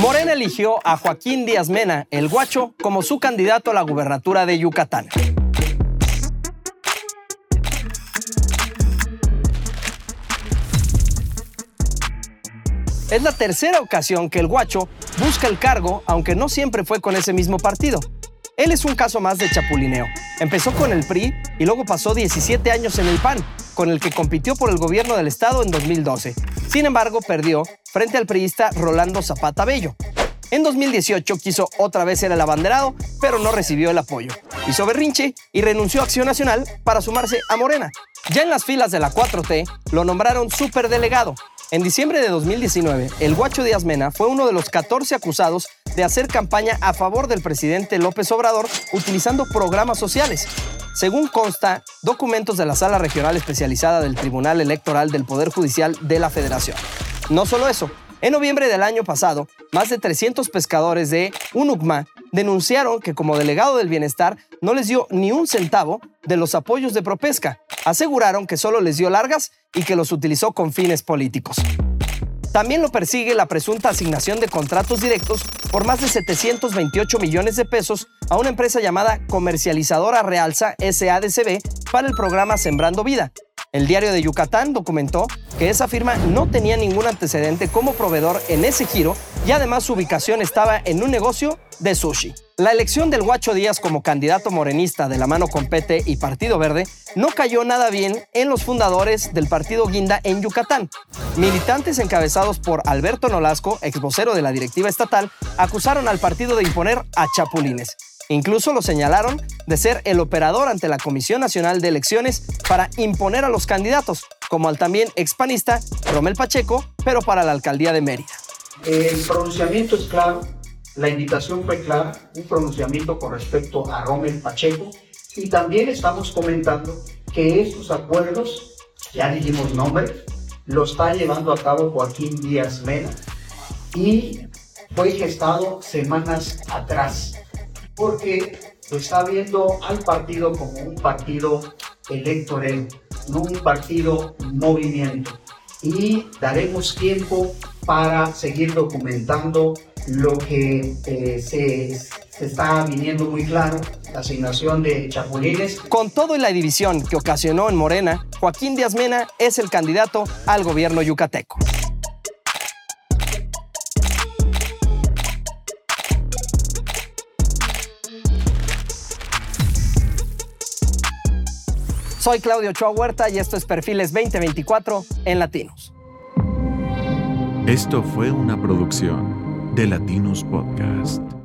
Morena eligió a Joaquín Díaz Mena, el guacho, como su candidato a la gubernatura de Yucatán. Es la tercera ocasión que el guacho busca el cargo, aunque no siempre fue con ese mismo partido. Él es un caso más de chapulineo. Empezó con el PRI y luego pasó 17 años en el PAN, con el que compitió por el gobierno del estado en 2012. Sin embargo, perdió frente al priista Rolando Zapata Bello. En 2018 quiso otra vez ser el abanderado, pero no recibió el apoyo. Hizo berrinche y renunció a Acción Nacional para sumarse a Morena. Ya en las filas de la 4T lo nombraron superdelegado en diciembre de 2019, el Guacho Díaz Mena fue uno de los 14 acusados de hacer campaña a favor del presidente López Obrador utilizando programas sociales. Según consta, documentos de la Sala Regional Especializada del Tribunal Electoral del Poder Judicial de la Federación. No solo eso, en noviembre del año pasado, más de 300 pescadores de UNUCMA denunciaron que como delegado del bienestar no les dio ni un centavo de los apoyos de Propesca. Aseguraron que solo les dio largas y que los utilizó con fines políticos. También lo persigue la presunta asignación de contratos directos por más de 728 millones de pesos a una empresa llamada Comercializadora Realza SADCB para el programa Sembrando Vida. El diario de Yucatán documentó que esa firma no tenía ningún antecedente como proveedor en ese giro y además su ubicación estaba en un negocio de sushi. La elección del Guacho Díaz como candidato morenista de la mano con PT y Partido Verde no cayó nada bien en los fundadores del partido Guinda en Yucatán. Militantes encabezados por Alberto Nolasco, ex vocero de la directiva estatal, acusaron al partido de imponer a chapulines. Incluso lo señalaron de ser el operador ante la Comisión Nacional de Elecciones para imponer a los candidatos, como al también expanista Romel Pacheco, pero para la alcaldía de Mérida. El pronunciamiento es claro la invitación fue clara, un pronunciamiento con respecto a Rommel Pacheco y también estamos comentando que estos acuerdos, ya dijimos nombre, lo está llevando a cabo Joaquín Díaz Mena y fue gestado semanas atrás porque está viendo al partido como un partido electoral, no un partido movimiento. Y daremos tiempo para seguir documentando lo que eh, se, se, está viniendo muy claro, la asignación de chapulines. Con todo y la división que ocasionó en Morena, Joaquín Díaz Mena es el candidato al gobierno yucateco. Soy Claudio Choa Huerta y esto es Perfiles 2024 en Latinos. Esto fue una producción de Latinos Podcast.